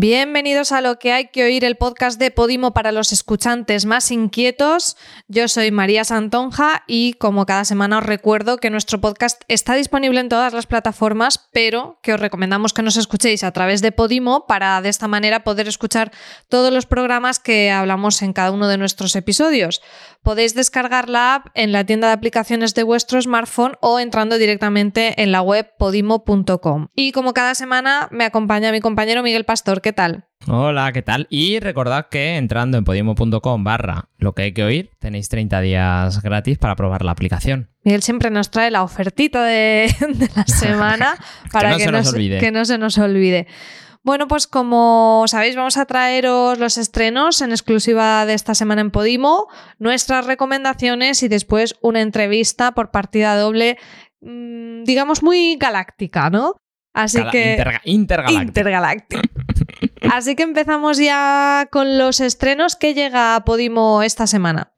Bienvenidos a lo que hay que oír, el podcast de Podimo para los escuchantes más inquietos. Yo soy María Santonja y como cada semana os recuerdo que nuestro podcast está disponible en todas las plataformas, pero que os recomendamos que nos escuchéis a través de Podimo para de esta manera poder escuchar todos los programas que hablamos en cada uno de nuestros episodios. Podéis descargar la app en la tienda de aplicaciones de vuestro smartphone o entrando directamente en la web podimo.com. Y como cada semana me acompaña mi compañero Miguel Pastor. ¿qué tal? Hola, ¿qué tal? Y recordad que entrando en podimo.com barra lo que hay que oír, tenéis 30 días gratis para probar la aplicación. Miguel siempre nos trae la ofertita de, la semana para que, no, se que no se nos olvide. Bueno, pues como sabéis, vamos a traeros los estrenos en exclusiva de esta semana en Podimo, nuestras recomendaciones y después una entrevista por partida doble, mm, digamos muy galáctica, ¿no? Así que. intergaláctico. Así que empezamos ya con los estrenos. ¿Qué llega a Podimo esta semana?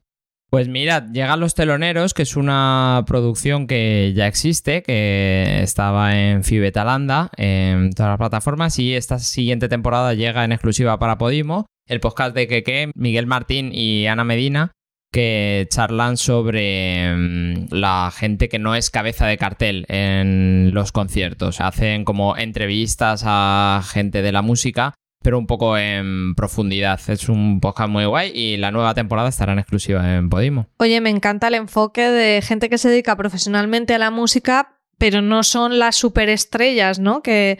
Pues mira, llegan Los Teloneros, que es una producción que ya existe, que estaba en Fibetalanda, en todas las plataformas, y esta siguiente temporada llega en exclusiva para Podimo. El podcast de Keke, Miguel Martín y Ana Medina que charlan sobre mm, la gente que no es cabeza de cartel en los conciertos. Hacen como entrevistas a gente de la música, pero un poco en profundidad. Es un podcast muy guay y la nueva temporada estará en exclusiva en Podimo. Oye, me encanta el enfoque de gente que se dedica profesionalmente a la música, pero no son las superestrellas, ¿no? Que,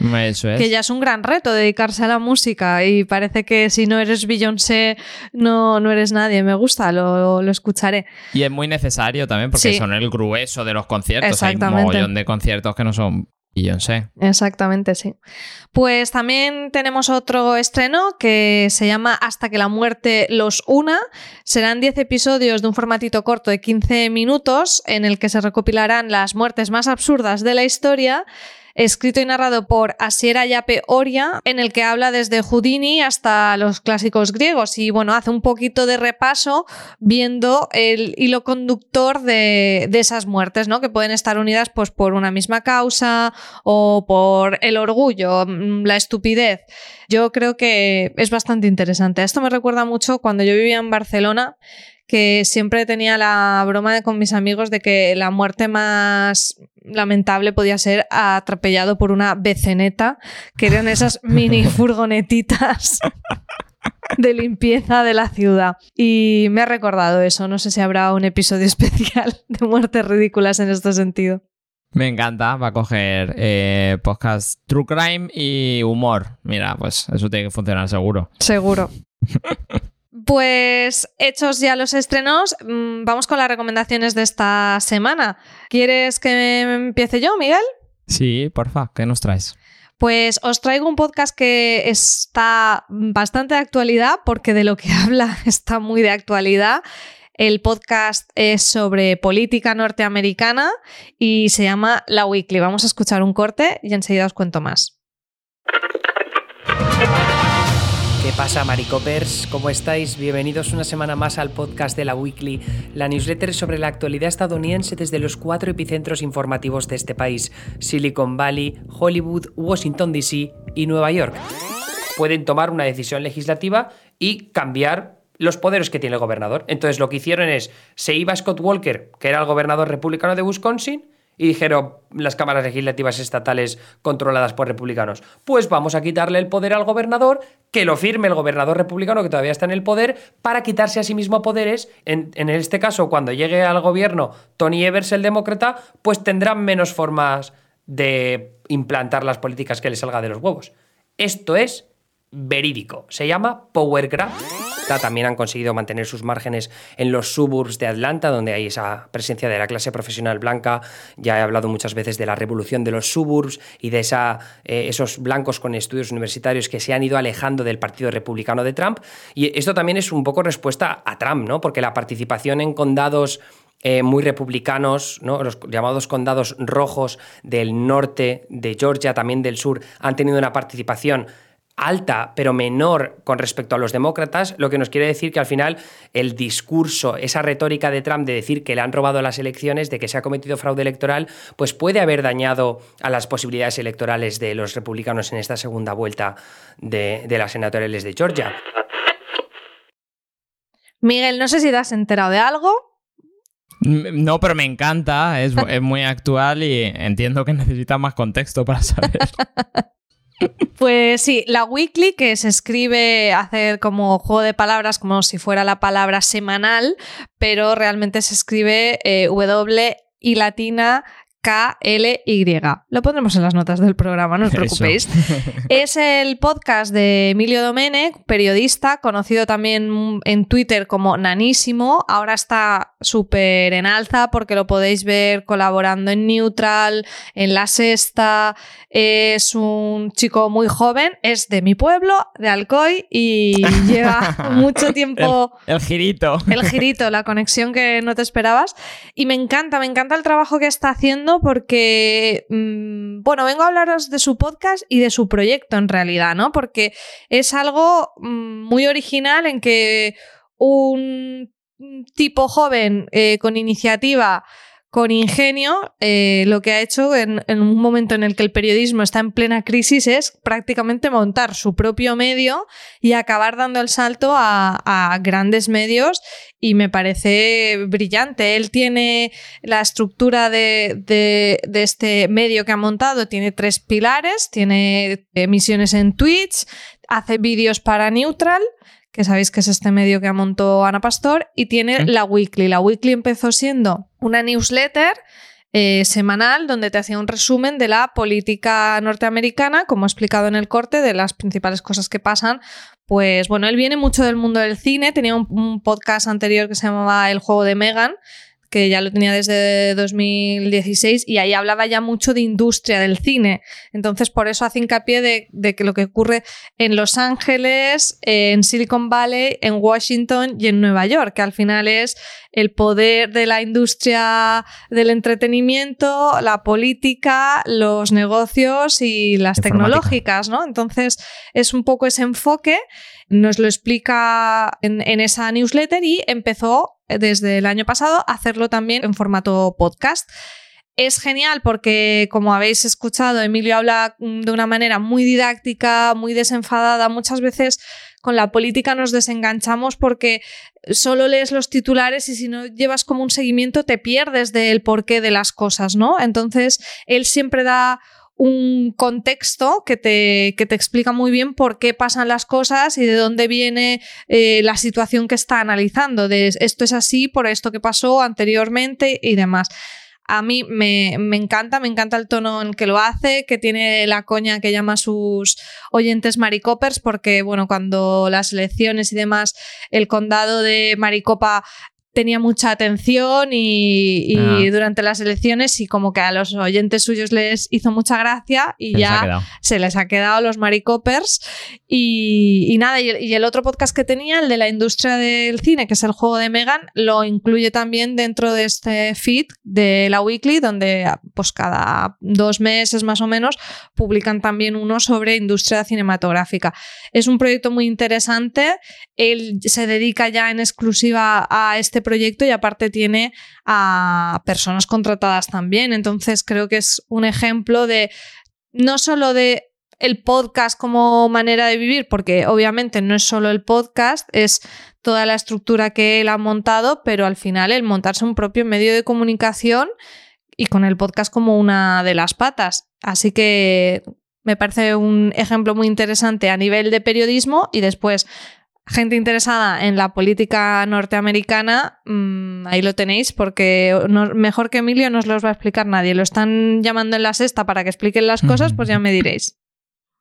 que ya es un gran reto dedicarse a la música y parece que si no eres Beyoncé no, no eres nadie. Me gusta, lo, escucharé. Y es muy necesario también porque son el grueso de los conciertos. Hay un montón de conciertos que no son Exactamente, sí. Pues también tenemos otro estreno que se llama Hasta que la muerte los una. Serán 10 episodios de un formatito corto de 15 minutos en el que se recopilarán las muertes más absurdas de la historia escrito y narrado por Asiera Yape Oria, en el que habla desde Houdini hasta los clásicos griegos y bueno, hace un poquito de repaso viendo el hilo conductor de, esas muertes, ¿no? Que pueden estar unidas pues por una misma causa o por el orgullo, mm, la estupidez. Yo creo que es bastante interesante. Esto me recuerda mucho cuando yo vivía en Barcelona que siempre tenía la broma con mis amigos de que la muerte más lamentable podía ser atropellado por una beceneta, que eran esas mini furgonetitas de limpieza de la ciudad. Y me ha recordado eso, no sé si habrá un episodio especial de muertes ridículas en este sentido. Me encanta, va a coger eh, podcast True Crime y humor. Mira, pues eso tiene que funcionar seguro. Seguro. Pues hechos ya los estrenos, mm, vamos con las recomendaciones de esta semana. ¿Quieres que empiece yo, Miguel? Sí, porfa, ¿qué nos traes? Pues os traigo un podcast que está bastante de actualidad porque de lo que habla está muy de actualidad. El podcast es sobre política norteamericana y se llama La Weekly. Vamos a escuchar un corte y enseguida os cuento más. ¿Qué pasa, Maricopers? ¿Cómo estáis? Bienvenidos una semana más al podcast de la Weekly, la newsletter sobre la actualidad estadounidense desde los cuatro epicentros informativos de este país: Silicon Valley, Hollywood, Washington DC y Nueva York. Pueden tomar una decisión legislativa y cambiar los poderes que tiene el gobernador. Entonces, lo que hicieron es: se iba Scott Walker, que era el gobernador republicano de Wisconsin, y dijeron las cámaras legislativas estatales controladas por republicanos, pues vamos a quitarle el poder al gobernador, que lo firme el gobernador republicano que todavía está en el poder, para quitarse a sí mismo poderes. En, en este caso, cuando llegue al gobierno Tony Evers, el demócrata, pues tendrán menos formas de implantar las políticas que le salga de los huevos. Esto es verídico. Se llama Power Grab. También han conseguido mantener sus márgenes en los suburbs de Atlanta, donde hay esa presencia de la clase profesional blanca. Ya he hablado muchas veces de la revolución de los suburbs y de esa, eh, esos blancos con estudios universitarios que se han ido alejando del Partido Republicano de Trump. Y esto también es un poco respuesta a Trump, ¿no? Porque la participación en condados eh, muy republicanos, ¿no? los llamados condados rojos del norte de Georgia, también del sur, han tenido una participación alta, pero menor con respecto a los demócratas, lo que nos quiere decir que al final el discurso, esa retórica de Trump de decir que le han robado las elecciones, de que se ha cometido fraude electoral, pues puede haber dañado a las posibilidades electorales de los republicanos en esta segunda vuelta de, las senatoriales de Georgia. Miguel, no sé si te has enterado de algo. No, pero me encanta, es, es muy actual y entiendo que necesita más contexto para saber. Pues sí, la weekly que se escribe, hacer como juego de palabras, como si fuera la palabra semanal, pero realmente se escribe eh, W y latina KLY. Lo pondremos en las notas del programa, no os preocupéis. es el podcast de Emilio Domenech, periodista, conocido también en Twitter como Nanísimo. Ahora está súper en alza porque lo podéis ver colaborando en Neutral, en La Sexta. Es un chico muy joven, es de mi pueblo, de Alcoy, y lleva mucho tiempo. El, girito. El girito, la conexión que no te esperabas. Y me encanta, me encanta el trabajo que está haciendo porque, mm, bueno, vengo a hablaros de su podcast y de su proyecto en realidad, ¿no? Porque es algo mm, muy original en que un tipo joven eh, con iniciativa con ingenio, eh, lo que ha hecho en, un momento en el que el periodismo está en plena crisis es prácticamente montar su propio medio y acabar dando el salto a, grandes medios y me parece brillante. Él tiene la estructura de, de, este medio que ha montado, tiene tres pilares, tiene emisiones en Twitch, hace vídeos para Neutral que sabéis que es este medio que ha montado Ana Pastor, y tiene la Weekly. La Weekly empezó siendo una newsletter eh, semanal donde te hacía un resumen de la política norteamericana, como he explicado en el corte, de las principales cosas que pasan. Pues bueno, él viene mucho del mundo del cine, tenía un, un podcast anterior que se llamaba El juego de Megan, que ya lo tenía desde 2016 y ahí hablaba ya mucho de industria del cine. Entonces, por eso hace hincapié de, que lo que ocurre en Los Ángeles, en Silicon Valley, en Washington y en Nueva York, que al final es el poder de la industria del entretenimiento, la política, los negocios y las tecnológicas, ¿no? Entonces, es un poco ese enfoque nos lo explica en, esa newsletter y empezó desde el año pasado hacerlo también en formato podcast. Es genial porque, como habéis escuchado, Emilio habla de una manera muy didáctica, muy desenfadada. Muchas veces con la política nos desenganchamos porque solo lees los titulares y si no llevas como un seguimiento te pierdes del porqué de las cosas, ¿no? Entonces, él siempre da un contexto que te, que te, explica muy bien por qué pasan las cosas y de dónde viene eh, la situación que está analizando, de esto es así por esto que pasó anteriormente y demás. A mí me, me, encanta, me encanta el tono en que lo hace, que tiene la coña que llama a sus oyentes Maricopers, porque bueno, cuando las elecciones y demás, el condado de Maricopa tenía mucha atención y, ah. durante las elecciones y como que a los oyentes suyos les hizo mucha gracia y ya se les ha quedado los maricopers y, nada, y el, otro podcast que tenía, el de la industria del cine, que es el juego de Megan, lo incluye también dentro de este feed de la Weekly, donde pues cada dos meses más o menos publican también uno sobre industria cinematográfica. Es un proyecto muy interesante, él se dedica ya en exclusiva a este este proyecto y aparte tiene a personas contratadas también. Entonces creo que es un ejemplo de no solo de el podcast como manera de vivir, porque obviamente no es solo el podcast, es toda la estructura que él ha montado, pero al final el montarse un propio medio de comunicación y con el podcast como una de las patas. Así que me parece un ejemplo muy interesante a nivel de periodismo y después gente interesada en la política norteamericana, mm, ahí lo tenéis, porque mejor que Emilio no os los va a explicar nadie. Lo están llamando en la sexta para que expliquen las cosas, pues ya me diréis.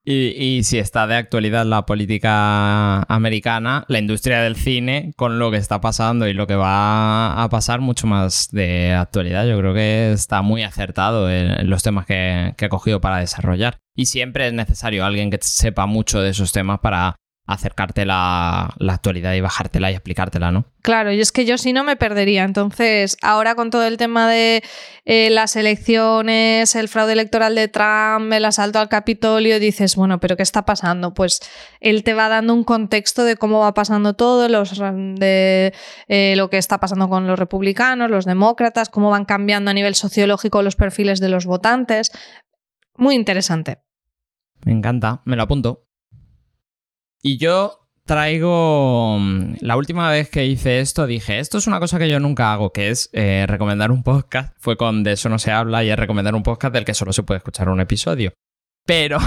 Y, si está de actualidad la política americana, la industria del cine, con lo que está pasando y lo que va a pasar, mucho más de actualidad. Yo creo que está muy acertado en los temas que, que ha cogido para desarrollar. Y siempre es necesario alguien que sepa mucho de esos temas para acercarte la, la actualidad y bajártela y explicártela, ¿no? Claro, y es que yo si no me perdería. Entonces, ahora con todo el tema de eh, las elecciones, el fraude electoral de Trump, el asalto al Capitolio, dices, bueno, pero ¿qué está pasando? Pues él te va dando un contexto de cómo va pasando todo, los, de eh, lo que está pasando con los republicanos, los demócratas, cómo van cambiando a nivel sociológico los perfiles de los votantes. Muy interesante. Me encanta, me lo apunto. Y yo traigo... mm, La última vez que hice esto dije, esto es una cosa que yo nunca hago, que es eh, recomendar un podcast. Fue con De eso no se habla y es recomendar un podcast del que solo se puede escuchar un episodio. Pero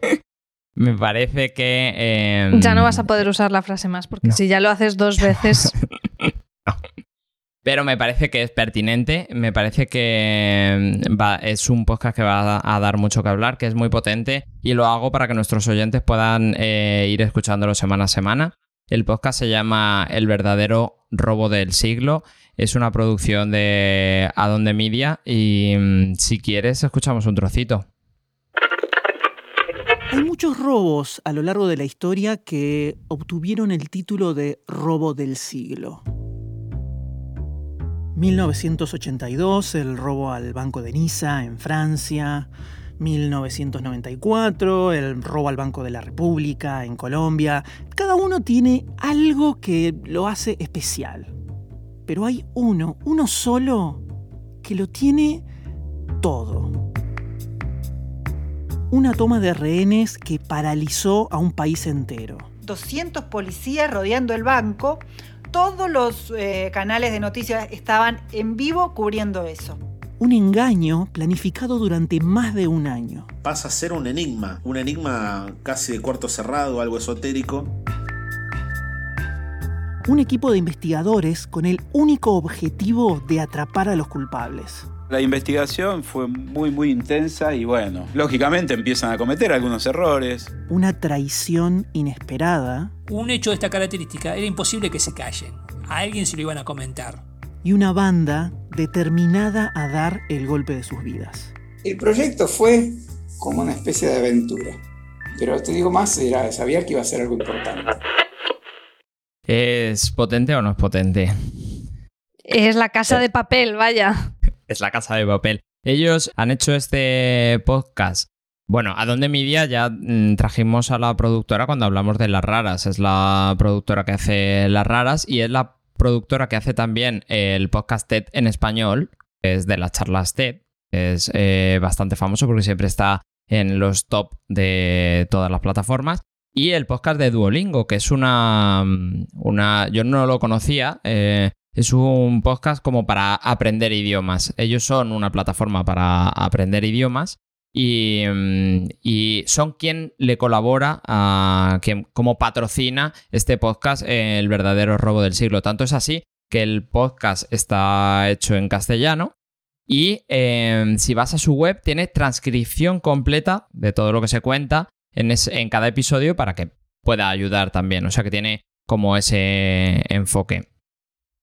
me parece que... eh, Ya no vas a poder usar la frase más, porque No. si ya lo haces dos veces, Pero me parece que es pertinente, me parece que mm, va- es un podcast que va a, dar mucho que hablar, que es muy potente y lo hago para que nuestros oyentes puedan eh, ir escuchándolo semana a semana. El podcast se llama El verdadero robo del siglo, es una producción de Adonde Media y mm, si quieres escuchamos un trocito. Hay muchos robos a lo largo de la historia que obtuvieron el título de robo del siglo. 1982, el robo al Banco de Niza en Francia. 1994, el robo al Banco de la República en Colombia. Cada uno tiene algo que lo hace especial. Pero hay uno, uno solo, que lo tiene todo una toma de rehenes que paralizó a un país entero. 200 policías rodeando el banco. Todos los eh, canales de noticias estaban en vivo cubriendo eso. Un engaño planificado durante más de un año. pasa a ser un enigma, un enigma casi de cuarto cerrado, algo esotérico. Un equipo de investigadores con el único objetivo de atrapar a los culpables. La investigación fue muy muy intensa y bueno, lógicamente empiezan a cometer algunos errores. Una traición inesperada Un hecho de esta característica era imposible que se callen. A alguien se lo iban a comentar. y una banda determinada a dar el golpe de sus vidas. El proyecto fue como una especie de aventura. Pero te digo más, era, sabía que iba a ser algo importante. ¿Es potente o no es potente? es la casa de papel, vaya. Es la casa de papel. Ellos han hecho este podcast. Bueno, a donde media ya mm, trajimos a la productora cuando hablamos de las raras. Es la productora que hace las raras y es la productora que hace también el podcast TED en español. que Es de las charlas TED. Es eh, bastante famoso porque siempre está en los top de todas las plataformas. Y el podcast de Duolingo, que es una. mm, una yo no lo conocía. eh, es un podcast como para aprender idiomas. Ellos son una plataforma para aprender idiomas y, mm, y son quien le colabora a quien como patrocina este podcast El verdadero robo del siglo. Tanto es así que el podcast está hecho en castellano y eh, si vas a su web tiene transcripción completa de todo lo que se cuenta en, en cada episodio para que pueda ayudar también. O sea que tiene como ese enfoque.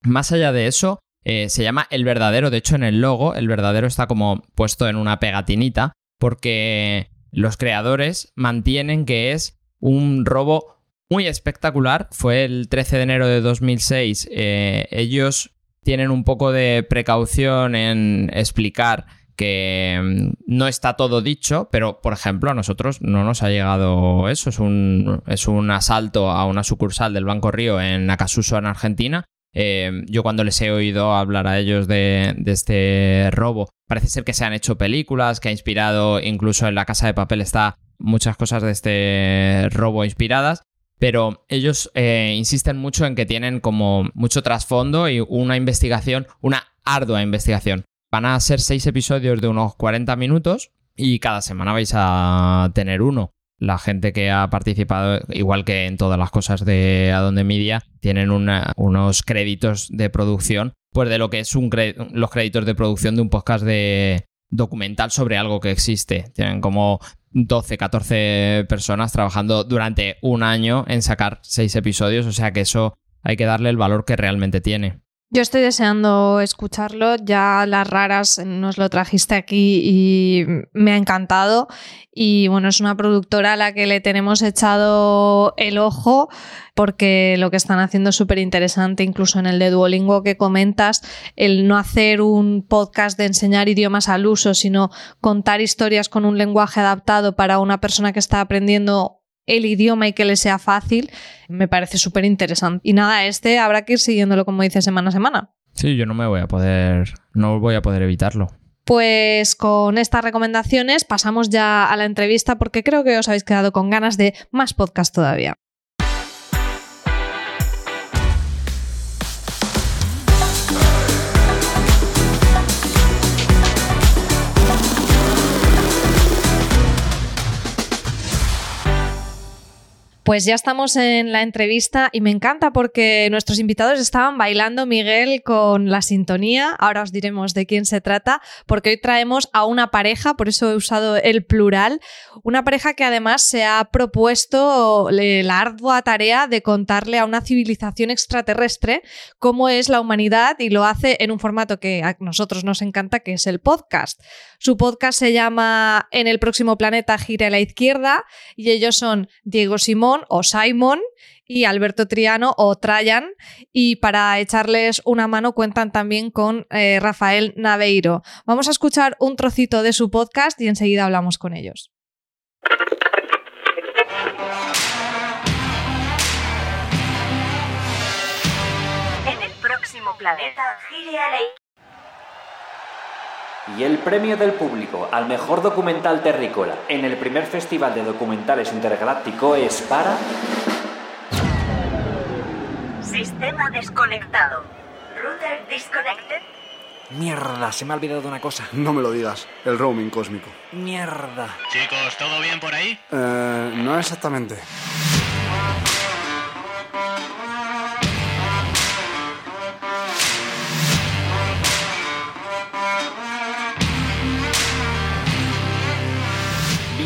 Más allá de eso, eh, se llama El Verdadero. De hecho, en el logo, el verdadero está como puesto en una pegatinita porque los creadores mantienen que es un robo muy espectacular. Fue el 13 de enero de 2006. Eh, ellos tienen un poco de precaución en explicar que mm, no está todo dicho, pero por ejemplo a nosotros no nos ha llegado eso. Es un, es un asalto a una sucursal del Banco Río en Acasuso, en Argentina. Eh, yo cuando les he oído hablar a ellos de, de este robo, parece ser que se han hecho películas, que ha inspirado, incluso en la Casa de Papel está muchas cosas de este robo inspiradas. Pero ellos eh, insisten mucho en que tienen como mucho trasfondo y una investigación, una ardua investigación. Van a ser seis episodios de unos 40 minutos y cada semana vais a tener uno. La gente que ha participado, igual que en todas las cosas de Adonde Media, tienen una- unos créditos de producción, pues de lo que es un los créditos de producción de un podcast de documental sobre algo que existe. Tienen como 12, 14 personas trabajando durante un año en sacar seis episodios, o sea que eso hay que darle el valor que realmente tiene. Yo estoy deseando escucharlo, ya las raras nos lo trajiste aquí y me ha encantado. Y bueno, es una productora a la que le tenemos echado el ojo porque lo que están haciendo es súper interesante, incluso en el de Duolingo que comentas, el no hacer un podcast de enseñar idiomas al uso, sino contar historias con un lenguaje adaptado para una persona que está aprendiendo el idioma y que le sea fácil, me parece súper interesante. Y nada, este habrá que ir siguiéndolo, como dice, semana a semana. Sí, yo no me voy a poder, no voy a poder evitarlo. Pues con estas recomendaciones pasamos ya a la entrevista porque creo que os habéis quedado con ganas de más podcast todavía. Pues ya estamos en la entrevista y me encanta porque nuestros invitados estaban bailando, Miguel, con la sintonía. Ahora os diremos de quién se trata, porque hoy traemos a una pareja, por eso he usado el plural, una pareja que además se ha propuesto la ardua tarea de contarle a una civilización extraterrestre cómo es la humanidad y lo hace en un formato que a nosotros nos encanta, que es el podcast. Su podcast se llama En el próximo planeta gira a la izquierda y ellos son Diego Simón, o Simon y Alberto Triano o Trajan. Y para echarles una mano cuentan también con eh, Rafael Naveiro. Vamos a escuchar un trocito de su podcast y enseguida hablamos con ellos. En el próximo planeta y el premio del público al mejor documental terrícola en el primer Festival de Documentales Intergaláctico es para... Sistema desconectado. Router disconnected. Mierda, se me ha olvidado una cosa. No me lo digas, el roaming cósmico. Mierda. Chicos, ¿todo bien por ahí? Eh, no exactamente.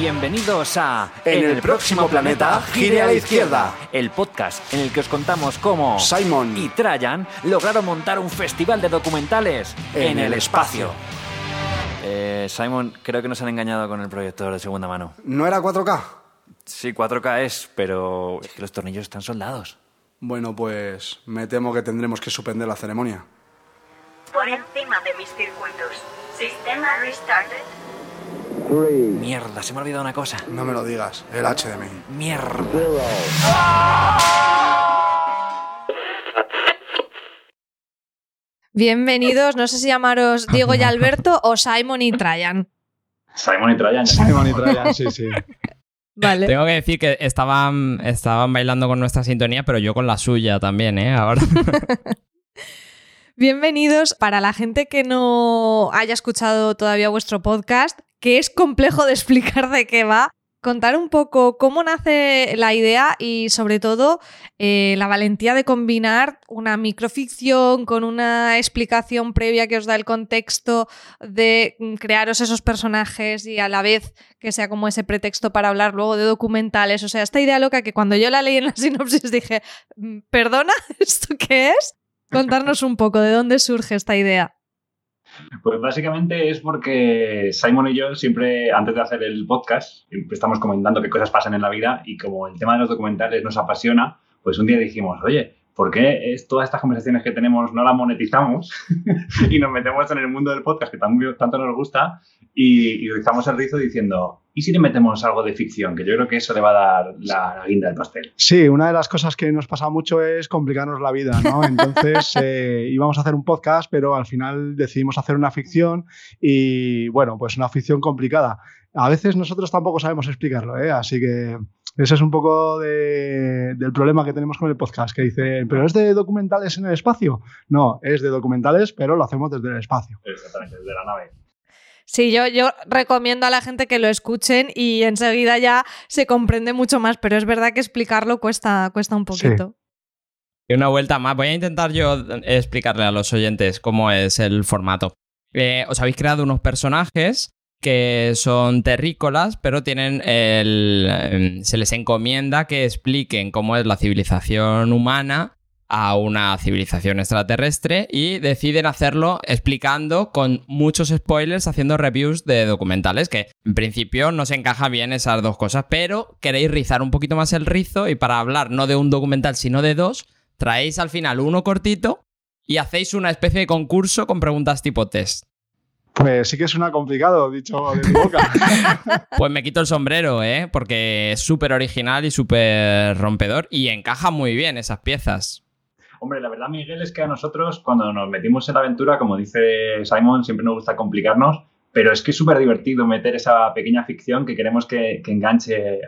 Bienvenidos a En el próximo planeta gire a la izquierda. El podcast en el que os contamos cómo Simon y Trajan lograron montar un festival de documentales en, el espacio. Eh, Simon, creo que nos han engañado con el proyector de segunda mano. ¿No era 4K? Sí, 4K es, pero es que los tornillos están soldados. Bueno, pues me temo que tendremos que suspender la ceremonia. Por encima de mis circuitos. Sistema restarted. Mierda, se me ha olvidado una cosa. No me lo digas, el HDMI. Mierda. Bienvenidos, no sé si llamaros Diego y Alberto o Simon y Trajan. Simon y Trajan. Simon y Trajan, sí, sí. Vale. Tengo que decir que estaban, estaban bailando con nuestra sintonía, pero yo con la suya también, ¿eh? Ahora. Bienvenidos. Para la gente que no haya escuchado todavía vuestro podcast, que es complejo de explicar de qué va, contar un poco cómo nace la idea y sobre todo eh, la valentía de combinar una microficción con una explicación previa que os da el contexto de mm, crearos esos personajes y a la vez que sea como ese pretexto para hablar luego de documentales. O sea, esta idea loca que cuando yo la leí en la sinopsis dije, mm, perdona, ¿esto qué es? Contarnos un poco de dónde surge esta idea. Pues básicamente es porque Simon y yo siempre, antes de hacer el podcast, estamos comentando qué cosas pasan en la vida y como el tema de los documentales nos apasiona, pues un día dijimos, oye, ¿por qué es, todas estas conversaciones que tenemos no las monetizamos y nos metemos en el mundo del podcast que tanto nos gusta y, y rizamos el rizo diciendo, ¿y si le metemos algo de ficción? Que yo creo que eso le va a dar la, guinda del pastel. Sí, una de las cosas que nos pasa mucho es complicarnos la vida, ¿no? Entonces eh, íbamos a hacer un podcast, pero al final decidimos hacer una ficción y, bueno, pues una ficción complicada. A veces nosotros tampoco sabemos explicarlo, ¿eh? Así que ese es un poco del problema que tenemos con el podcast, que dicen, ¿pero es de documentales en el espacio? No, es de documentales, pero lo hacemos desde el espacio. Exactamente, desde la nave. Sí, yo, yo recomiendo a la gente que lo escuchen y enseguida ya se comprende mucho más, pero es verdad que explicarlo cuesta, cuesta un poquito. Y una vuelta más. Voy a intentar yo explicarle a los oyentes cómo es el formato. Eh, os habéis creado unos personajes que son terrícolas, pero tienen el. Em, se les encomienda que expliquen cómo es la civilización humana a una civilización extraterrestre y deciden hacerlo explicando con muchos spoilers, haciendo reviews de documentales, que en principio no se encaja bien esas dos cosas, pero queréis rizar un poquito más el rizo y para hablar no de un documental sino de dos, traéis al final uno cortito y hacéis una especie de concurso con preguntas tipo test. Pues sí que suena complicado, dicho de mi boca. pues me quito el sombrero, ¿eh? Porque es súper original y súper rompedor y encaja muy bien esas piezas. Hombre, la verdad, Miguel, es que a nosotros, cuando nos metimos en la aventura, como dice Simon, siempre nos gusta complicarnos, pero es que es súper divertido meter esa pequeña ficción que queremos que, enganche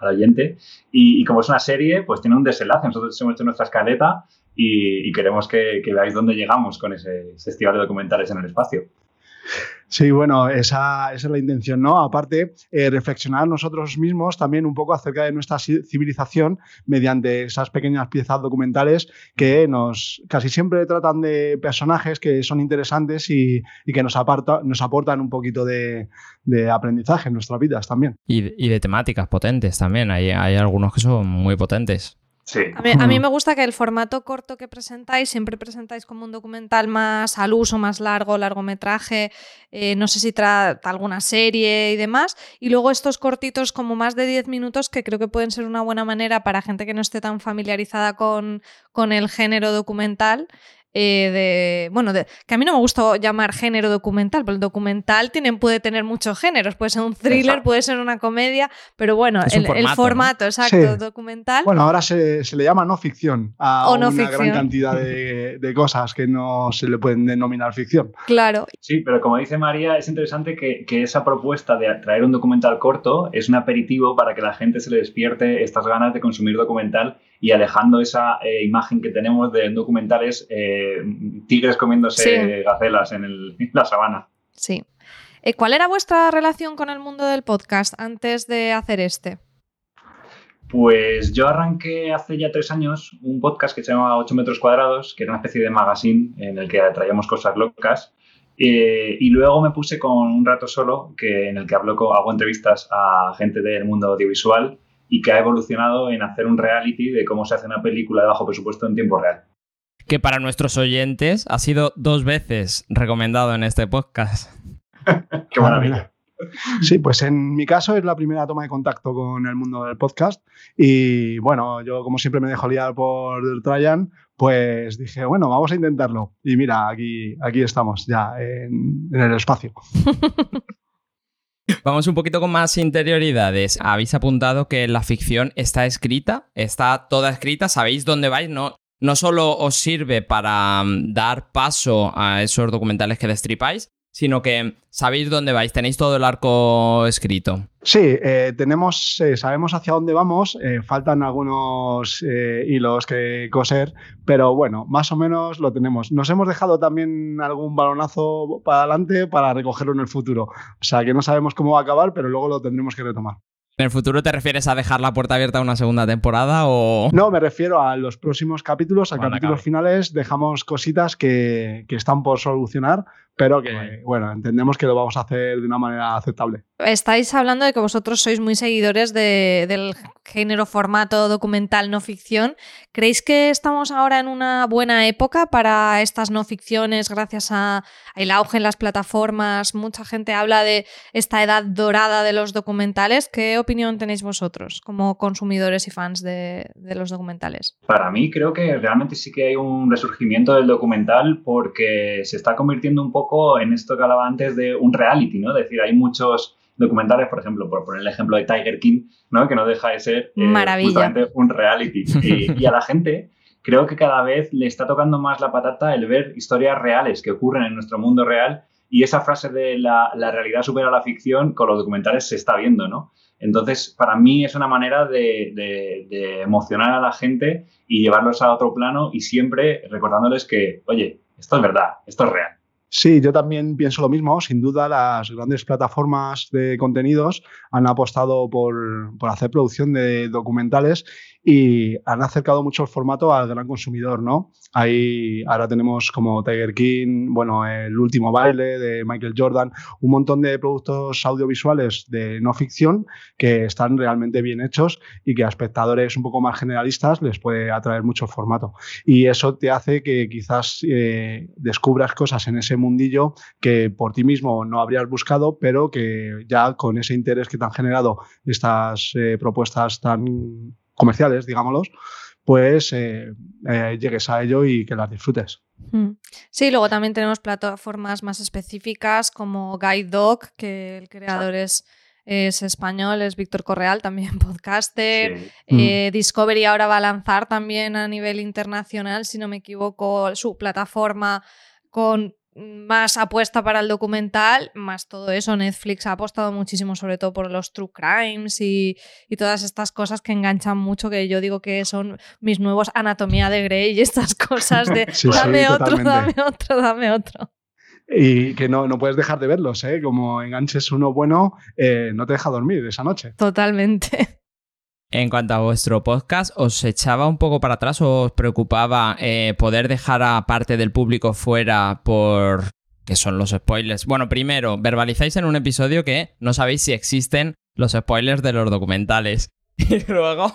al oyente. Y, como es una serie, pues tiene un desenlace. Nosotros hemos hecho nuestra escaleta y, queremos que, veáis dónde llegamos con ese festival de documentales en el espacio. Sí, bueno, esa, es la intención, ¿no? Aparte, eh, reflexionar nosotros mismos también un poco acerca de nuestra civilización mediante esas pequeñas piezas documentales que nos casi siempre tratan de personajes que son interesantes y, que nos, aparta, nos aportan un poquito de, aprendizaje en nuestras vidas también. Y, de temáticas potentes también, hay algunos que son muy potentes. A, mí, me gusta que el formato corto que presentáis, siempre presentáis como un documental más al uso, más largo, largometraje, eh, no sé si trata alguna serie y demás, y luego estos cortitos como más de 10 minutos que creo que pueden ser una buena manera para gente que no esté tan familiarizada con, con el género documental eh, de, bueno, que a mí no me gusta llamar género documental, pero el documental tienen, puede tener muchos géneros, puede ser un thriller, puede ser una comedia, pero bueno, el, formato, exacto, documental. Bueno, ahora se, le llama no ficción a una gran cantidad de, cosas que no se le pueden denominar ficción. Claro. Sí, pero como dice María, es interesante que, que esa propuesta de traer un documental corto es un aperitivo para que la gente se le despierte estas ganas de consumir documental y alejando esa eh, imagen que tenemos de documentales eh, tigres comiéndose gacelas en, la sabana. Sí. Eh, ¿Cuál era vuestra relación con el mundo del podcast antes de hacer este? Pues yo arranqué hace ya tres años un podcast que se llamaba 8 metros cuadrados, que era una especie de magazine en el que traíamos cosas locas. y luego me puse con un rato solo, que, en el que hablo, hago entrevistas a gente del mundo audiovisual y que ha evolucionado en hacer un reality de cómo se hace una película de bajo presupuesto en tiempo real. Que para nuestros oyentes ha sido dos veces recomendado en este podcast. Qué maravilla. Sí, pues en mi caso es la primera toma de contacto con el mundo del podcast y bueno, yo como siempre me dejo liar por Trajan, pues dije, bueno, vamos a intentarlo. Y mira, aquí, aquí estamos ya en, en el espacio. Vamos un poquito con más interioridades. Habéis apuntado que la ficción está escrita, está toda escrita, sabéis dónde vais, no, no solo os sirve para mm, dar paso a esos documentales que destripáis, sino que sabéis dónde vais, tenéis todo el arco escrito. Sí, eh, tenemos, eh, sabemos hacia dónde vamos, eh, faltan algunos hilos que coser, pero bueno, más o menos lo tenemos. Nos hemos dejado también algún balonazo para adelante para recogerlo en el futuro. O sea que no sabemos cómo va a acabar, pero luego lo tendremos que retomar. ¿En el futuro te refieres a dejar la puerta abierta a una segunda temporada o...? No, me refiero a los próximos capítulos, a capítulos finales, dejamos cositas que, que, están por solucionar, pero que, bueno, entendemos que lo vamos a hacer de una manera aceptable. Estáis hablando de que vosotros sois muy seguidores del género formato documental no ficción. ¿Creéis que estamos ahora en una buena época para estas no ficciones gracias al auge en las plataformas? Mucha gente habla de esta edad dorada de los documentales. ¿Qué opinión tenéis vosotros como consumidores y fans de, de los documentales? Para mí creo que realmente sí que hay un resurgimiento del documental porque se está convirtiendo un poco en esto que hablaba antes de un reality, ¿no? Es decir, hay muchos documentales, por ejemplo, por poner el ejemplo de Tiger King, ¿no? Que no deja de ser eh, justamente un reality. Y, a la gente creo que cada vez le está tocando más la patata el ver historias reales que ocurren en nuestro mundo real y esa frase de la, realidad supera la ficción con los documentales se está viendo, ¿no? Entonces, para mí es una manera de, de, emocionar a la gente y llevarlos a otro plano y siempre recordándoles que, oye, esto es verdad, esto es real. Sí, yo también pienso lo mismo. Sin duda, las grandes plataformas de contenidos han apostado por, por hacer producción de documentales y han acercado mucho el formato al gran consumidor, ¿no? Ahí ahora tenemos como Tiger King, bueno, el último baile de Michael Jordan, un montón de productos audiovisuales de no ficción que están realmente bien hechos y que a espectadores un poco más generalistas les puede atraer mucho el formato. Y eso te hace que quizás eh, descubras cosas en ese mundillo que por ti mismo no habrías buscado, pero que ya con ese interés que te han generado estas eh, propuestas tan comerciales, digámoslos, pues eh, eh, llegues a ello y que las disfrutes. Mm. Sí, luego también tenemos plataformas más específicas como Guide Dog, que el creador es, es español, es Víctor Correal, también podcaster. Eh, Discovery ahora va a lanzar también a nivel internacional, si no me equivoco, su plataforma con más apuesta para el documental, más todo eso. Netflix ha apostado muchísimo, sobre todo por los true crimes y, todas estas cosas que enganchan mucho, que yo digo que son mis nuevos anatomía de Grey y estas cosas de dame otro, dame otro, dame otro. Y que no, no puedes dejar de verlos, ¿eh? Como enganches uno bueno, eh, no te deja dormir esa noche. Totalmente. En cuanto a vuestro podcast, ¿os echaba un poco para atrás o os preocupaba eh, poder dejar a parte del público fuera por que son los spoilers? Bueno, primero, verbalizáis en un episodio que no sabéis si existen los spoilers de los documentales. Y luego,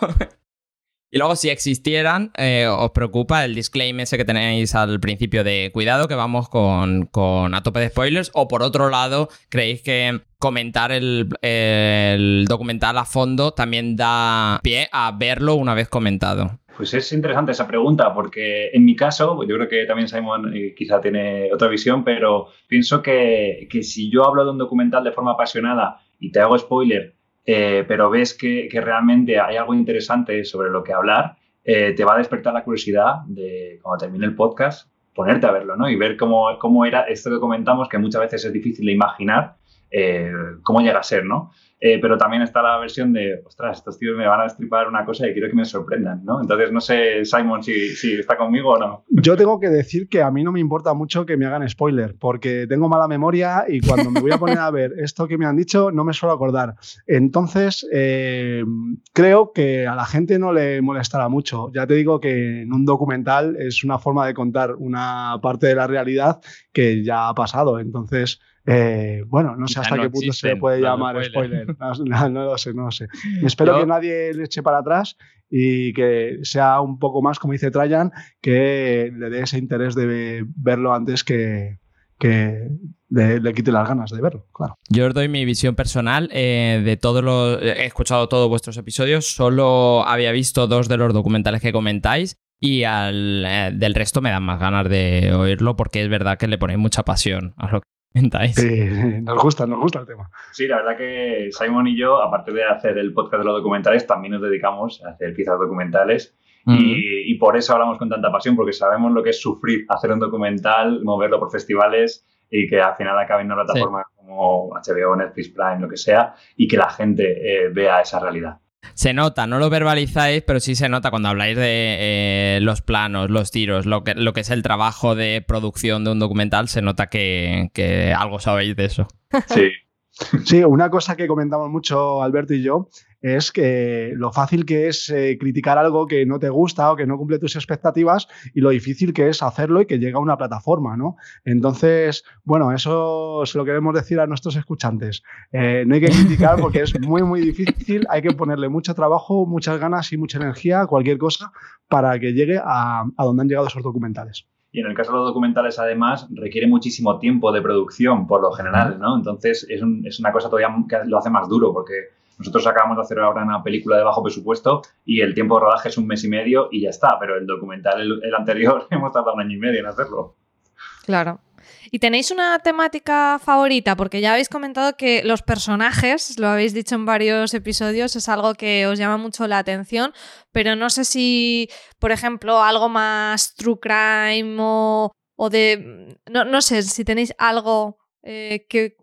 y luego si existieran, eh, os preocupa el disclaimer ese que tenéis al principio de cuidado que vamos con, con a tope de spoilers. O por otro lado, creéis que comentar el, documental a fondo también da pie a verlo una vez comentado. Pues es interesante esa pregunta, porque en mi caso, yo creo que también Simon eh, quizá tiene otra visión, pero pienso que, si yo hablo de un documental de forma apasionada y te hago spoiler, eh, pero ves que, realmente hay algo interesante sobre lo que hablar, eh, te va a despertar la curiosidad de, cuando termine el podcast, ponerte a verlo, ¿no? Y ver cómo, cómo era esto que comentamos, que muchas veces es difícil de imaginar, eh, cómo llega a ser, ¿no? Eh, pero también está la versión de, ostras, estos tíos me van a destripar una cosa y quiero que me sorprendan, ¿no? Entonces no sé, Simon, si, si, está conmigo o no. Yo tengo que decir que a mí no me importa mucho que me hagan spoiler, porque tengo mala memoria y cuando me voy a poner a ver esto que me han dicho no me suelo acordar. Entonces, eh, creo que a la gente no le molestará mucho. Ya te digo que en un documental es una forma de contar una parte de la realidad que ya ha pasado. Entonces, eh, bueno, no sé hasta qué punto se le puede llamar spoiler. No, lo sé, no lo sé. Espero que nadie le eche para atrás y que sea un poco más, como dice Trajan, que le dé ese interés de verlo antes que, que le, quite las ganas de verlo, claro. Yo os doy mi visión personal eh, de todos los... He escuchado todos vuestros episodios, solo había visto dos de los documentales que comentáis y al, eh, del resto me dan más ganas de oírlo porque es verdad que le ponéis mucha pasión a lo que Sí, nos gusta, nos gusta el tema. Sí, la verdad que Simon y yo, aparte de hacer el podcast de los documentales, también nos dedicamos a hacer piezas documentales. y, por eso hablamos con tanta pasión, porque sabemos lo que es sufrir hacer un documental, moverlo por festivales y que al final acabe en una plataforma como HBO, Netflix, Prime, lo que sea, y que la gente eh, vea esa realidad. Se nota, no lo verbalizáis, pero sí se nota cuando habláis de eh, los planos, los tiros, lo que, lo que es el trabajo de producción de un documental, se nota que, que algo sabéis de eso. Sí. Sí, una cosa que comentamos mucho Alberto y yo es que lo fácil que es eh, criticar algo que no te gusta o que no cumple tus expectativas y lo difícil que es hacerlo y que llegue a una plataforma, ¿no? Entonces, bueno, eso se lo queremos decir a nuestros escuchantes. Eh, no hay que criticar porque es muy, muy difícil, hay que ponerle mucho trabajo, muchas ganas y mucha energía a cualquier cosa para que llegue a, donde han llegado esos documentales. Y en el caso de los documentales, además, requiere muchísimo tiempo de producción, por lo general, ¿no? Entonces, es, es una cosa todavía que lo hace más duro, porque nosotros acabamos de hacer ahora una película de bajo presupuesto y el tiempo de rodaje es un mes y medio y ya está, pero el documental, el, anterior, hemos tardado un año y medio en hacerlo. Claro. ¿Y tenéis una temática favorita? Porque ya habéis comentado que los personajes, lo habéis dicho en varios episodios, es algo que os llama mucho la atención, pero no sé si, por ejemplo, algo más true crime o, de... No, sé si tenéis algo eh, que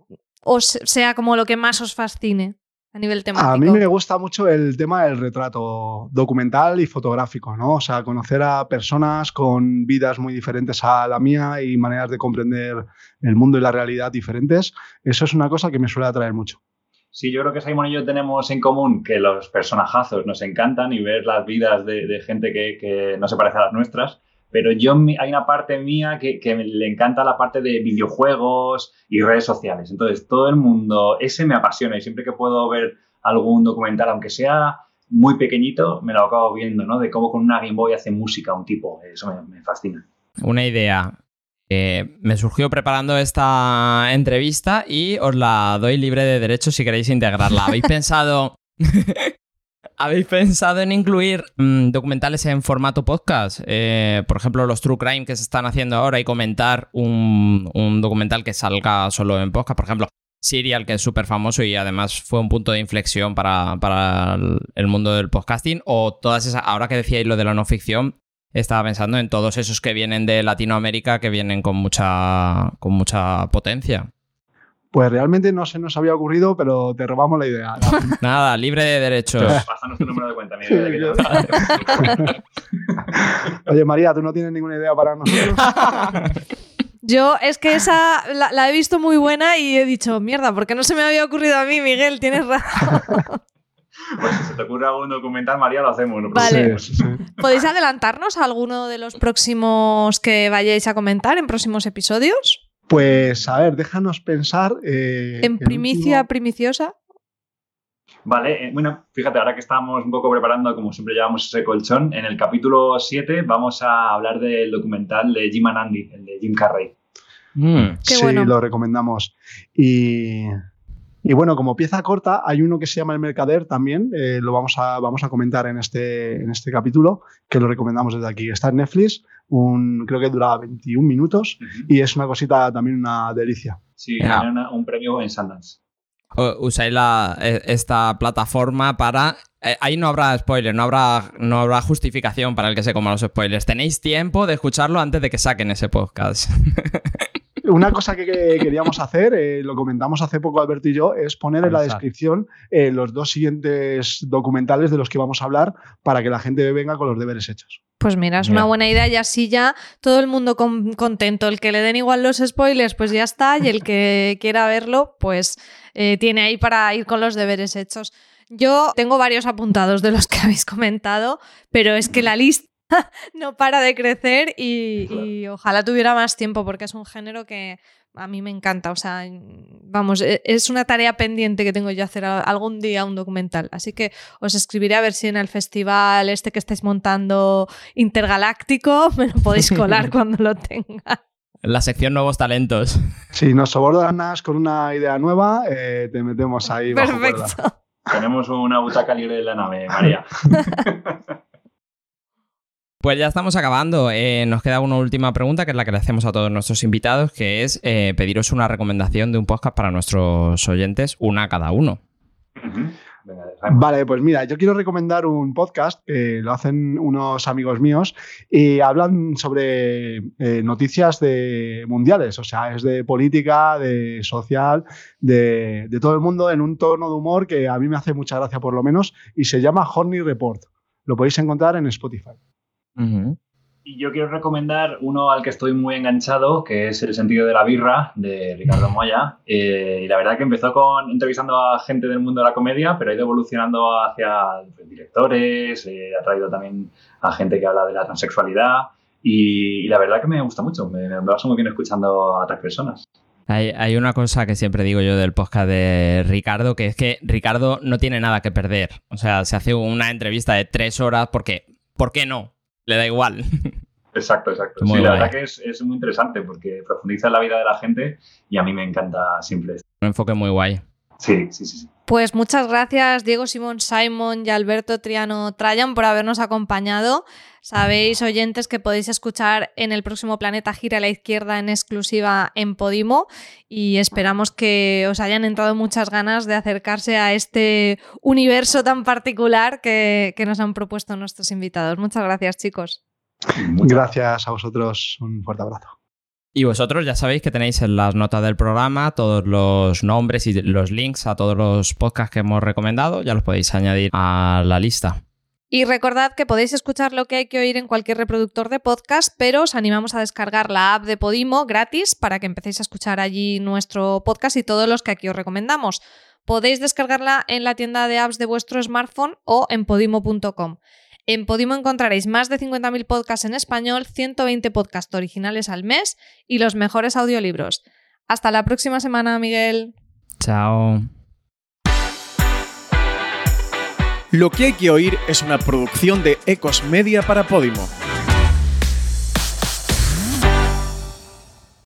os sea como lo que más os fascine. A nivel temático? A mí me gusta mucho el tema del retrato documental y fotográfico, ¿no? O sea, conocer a personas con vidas muy diferentes a la mía y maneras de comprender el mundo y la realidad diferentes. Eso es una cosa que me suele atraer mucho. Sí, yo creo que Simon y yo tenemos en común que los personajazos nos encantan y ver las vidas de, de gente que, que, no se parece a las nuestras. Pero yo hay una parte mía que, que, le encanta la parte de videojuegos y redes sociales. Entonces, todo el mundo, ese me apasiona y siempre que puedo ver algún documental, aunque sea muy pequeñito, me lo acabo viendo, ¿no? De cómo con una Game Boy hace música un tipo. Eso me, me fascina. Una idea. Eh, me surgió preparando esta entrevista y os la doy libre de derecho si queréis integrarla. ¿Habéis pensado ¿Habéis pensado en incluir mmm, documentales en formato podcast? Eh, por ejemplo, los True Crime que se están haciendo ahora y comentar un, documental que salga solo en podcast. Por ejemplo, Serial, que es súper famoso y además fue un punto de inflexión para, el, mundo del podcasting. O todas esas, ahora que decíais lo de la no ficción, estaba pensando en todos esos que vienen de Latinoamérica que vienen con mucha potencia. Pues realmente no se nos había ocurrido, pero te robamos la idea. Nada, libre de derechos. Pásanos tu número de cuenta, Miguel. Oye, María, ¿tú no tienes ninguna idea para nosotros? Yo es que esa la, la, he visto muy buena y he dicho, mierda, ¿por qué no se me había ocurrido a mí, Miguel? Tienes razón. Pues si se te ocurre algún documental, María, lo hacemos. ¿no? Vale. Sí, sí. ¿Podéis adelantarnos a alguno de los próximos que vayáis a comentar en próximos episodios? Pues a ver, déjanos pensar. Eh, en primicia último... primiciosa. Vale, eh, bueno, fíjate, ahora que estamos un poco preparando, como siempre llevamos ese colchón, en el capítulo 7 vamos a hablar del documental de Jim and Andy, el de Jim Carrey. Mm, sí, bueno. lo recomendamos. Y, y, bueno, como pieza corta, hay uno que se llama El Mercader también, eh, lo vamos a, vamos a comentar en este, en este capítulo, que lo recomendamos desde aquí. Está en Netflix, un, creo que dura 21 minutos uh -huh. y es una cosita también una delicia. Sí, yeah. un premio en Sundance usáis la, e, esta plataforma para... Eh, ahí no habrá spoiler, no habrá, no habrá justificación para el que se coma los spoilers. Tenéis tiempo de escucharlo antes de que saquen ese podcast. Una cosa que, que queríamos hacer, eh, lo comentamos hace poco Alberto y yo, es poner en la descripción eh, los dos siguientes documentales de los que vamos a hablar para que la gente venga con los deberes hechos. Pues mira, es una buena idea y así ya todo el mundo con, contento. El que le den igual los spoilers, pues ya está. Y el que quiera verlo, pues eh, tiene ahí para ir con los deberes hechos. Yo tengo varios apuntados de los que habéis comentado, pero es que la lista no para de crecer y, y, ojalá tuviera más tiempo porque es un género que a mí me encanta. O sea, vamos, e, es una tarea pendiente que tengo yo hacer algún día un documental. Así que os escribiré a ver si en el festival este que estáis montando intergaláctico me lo podéis colar cuando lo tenga. La sección Nuevos Talentos. Si nos sobornas con una idea nueva, eh, te metemos ahí. Perfecto. Bajo Tenemos una butaca libre de la nave, María. Pues ya estamos acabando. Eh, nos queda una última pregunta, que es la que le hacemos a todos nuestros invitados, que es eh, pediros una recomendación de un podcast para nuestros oyentes, una a cada uno. Vale, pues mira, yo quiero recomendar un podcast que lo hacen unos amigos míos y hablan sobre eh, noticias de mundiales, o sea, es de política, de social, de, de todo el mundo en un tono de humor que a mí me hace mucha gracia por lo menos y se llama Horny Report. Lo podéis encontrar en Spotify. Uh -huh. Y yo quiero recomendar uno al que estoy muy enganchado, que es El sentido de la birra, de Ricardo Moya. Eh, y la verdad que empezó con entrevistando a gente del mundo de la comedia, pero ha ido evolucionando hacia pues, directores, eh, ha traído también a gente que habla de la transexualidad. Y, y la verdad que me gusta mucho, me, me paso muy bien escuchando a otras personas. Hay, hay, una cosa que siempre digo yo del podcast de Ricardo, que es que Ricardo no tiene nada que perder. O sea, se hace una entrevista de tres horas porque, ¿por qué no? Le da igual. Exacto, exacto. Muy sí, la verdad que es, es, muy interesante porque profundiza en la vida de la gente y a mí me encanta siempre. Un enfoque muy guay. Sí, sí, sí. sí. Pues muchas gracias Diego Simón Simon y Alberto Triano Trayan por habernos acompañado. Sabéis, oyentes, que podéis escuchar en el próximo Planeta Gira a la Izquierda en exclusiva en Podimo y esperamos que os hayan entrado muchas ganas de acercarse a este universo tan particular que, que nos han propuesto nuestros invitados. Muchas gracias, chicos. Muchas gracias a vosotros. Un fuerte abrazo. Y vosotros ya sabéis que tenéis en las notas del programa todos los nombres y los links a todos los podcasts que hemos recomendado, ya los podéis añadir a la lista. Y recordad que podéis escuchar lo que hay que oír en cualquier reproductor de podcast, pero os animamos a descargar la app de Podimo gratis para que empecéis a escuchar allí nuestro podcast y todos los que aquí os recomendamos. Podéis descargarla en la tienda de apps de vuestro smartphone o en podimo.com. En Podimo encontraréis más de 50.000 podcasts en español, 120 podcasts originales al mes y los mejores audiolibros. Hasta la próxima semana, Miguel. Chao. Lo que hay que oír es una producción de Ecos Media para Podimo.